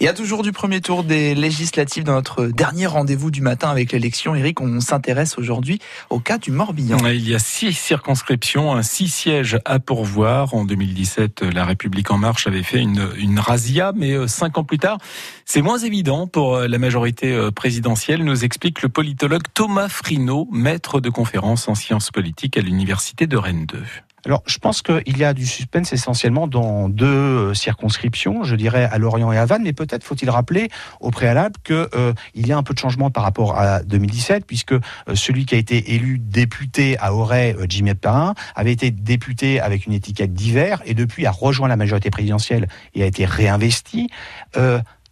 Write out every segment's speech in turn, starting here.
Il y a toujours du premier tour des législatives dans notre dernier rendez-vous du matin avec l'élection. Eric, on s'intéresse aujourd'hui au cas du Morbihan. Il y a six circonscriptions, six sièges à pourvoir. En 2017, la République en marche avait fait une, une razzia, mais euh, cinq ans plus tard, c'est moins évident pour euh, la majorité euh, présidentielle, nous explique le politologue Thomas Frino, maître de conférence en sciences politiques à l'université de Rennes 2. Alors, je pense qu'il y a du suspense essentiellement dans deux euh, circonscriptions, je dirais à Lorient et à Vannes, mais peut-être faut-il rappeler au préalable qu'il euh, y a un peu de changement par rapport à 2017, puisque euh, celui qui a été élu député à Auray, Jimmy Perrin, avait été député avec une étiquette d'hiver et depuis a rejoint la majorité présidentielle et a été réinvesti.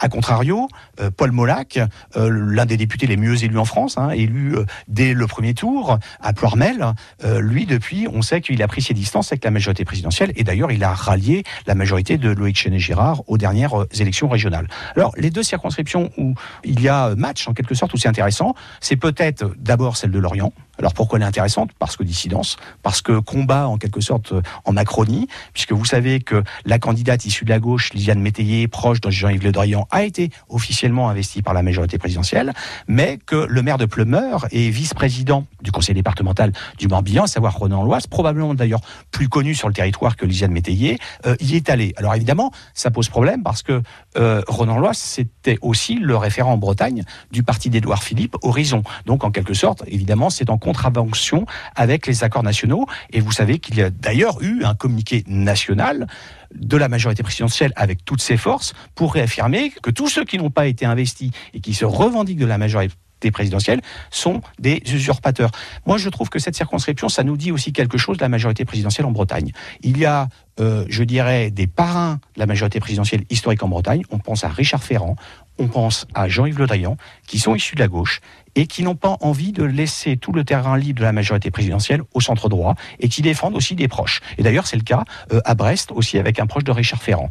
A contrario, euh, Paul Molac, euh, l'un des députés les mieux élus en France, hein, élu euh, dès le premier tour à Ploirmel, lui depuis, on sait qu'il a pris ses distances avec la majorité présidentielle et d'ailleurs il a rallié la majorité de Loïc Chenet-Girard aux dernières élections régionales. Alors les deux circonscriptions où il y a match en quelque sorte, où c'est intéressant, c'est peut-être d'abord celle de Lorient, alors pourquoi elle est intéressante? Parce que dissidence, parce que combat en quelque sorte en Macronie, puisque vous savez que la candidate issue de la gauche, Lisiane Métayer, proche de Jean-Yves Le Drian, a été officiellement investie par la majorité présidentielle, mais que le maire de Pleumeur est vice-président du conseil départemental du Morbihan, à savoir Ronan Loise, probablement d'ailleurs plus connu sur le territoire que Lisiane Métayer, euh, y est allé. Alors évidemment, ça pose problème parce que euh, Ronan Loise, c'était aussi le référent en Bretagne du parti d'Édouard Philippe, Horizon. Donc en quelque sorte, évidemment, c'est en contravention avec les accords nationaux. Et vous savez qu'il y a d'ailleurs eu un communiqué national de la majorité présidentielle avec toutes ses forces pour réaffirmer que tous ceux qui n'ont pas été investis et qui se revendiquent de la majorité présidentielle sont des usurpateurs. Moi, je trouve que cette circonscription, ça nous dit aussi quelque chose de la majorité présidentielle en Bretagne. Il y a, euh, je dirais, des parrains de la majorité présidentielle historique en Bretagne. On pense à Richard Ferrand, on pense à Jean-Yves Le Drian, qui sont issus de la gauche et qui n'ont pas envie de laisser tout le terrain libre de la majorité présidentielle au centre droit et qui défendent aussi des proches. Et d'ailleurs, c'est le cas euh, à Brest aussi avec un proche de Richard Ferrand.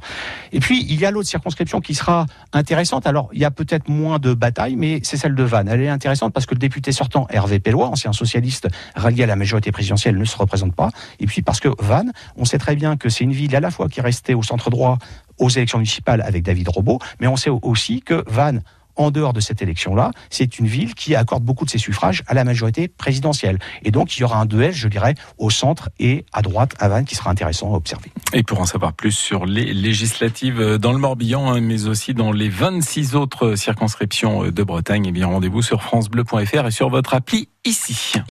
Et puis, il y a l'autre circonscription qui sera intéressante. Alors, il y a peut-être moins de batailles, mais c'est celle de Vannes. Elle est intéressante parce que le député sortant, Hervé Pellois, ancien socialiste rallié à la majorité présidentielle, ne se représente pas. Et puis parce que Vannes, on sait très bien que c'est une ville à la fois qui est restée au centre droit aux élections municipales avec David Robot, mais on sait aussi que Vannes en dehors de cette élection-là, c'est une ville qui accorde beaucoup de ses suffrages à la majorité présidentielle. Et donc, il y aura un duel, je dirais, au centre et à droite, à Vannes, qui sera intéressant à observer. Et pour en savoir plus sur les législatives dans le Morbihan, hein, mais aussi dans les 26 autres circonscriptions de Bretagne, eh bien, rendez-vous sur francebleu.fr et sur votre appli ici.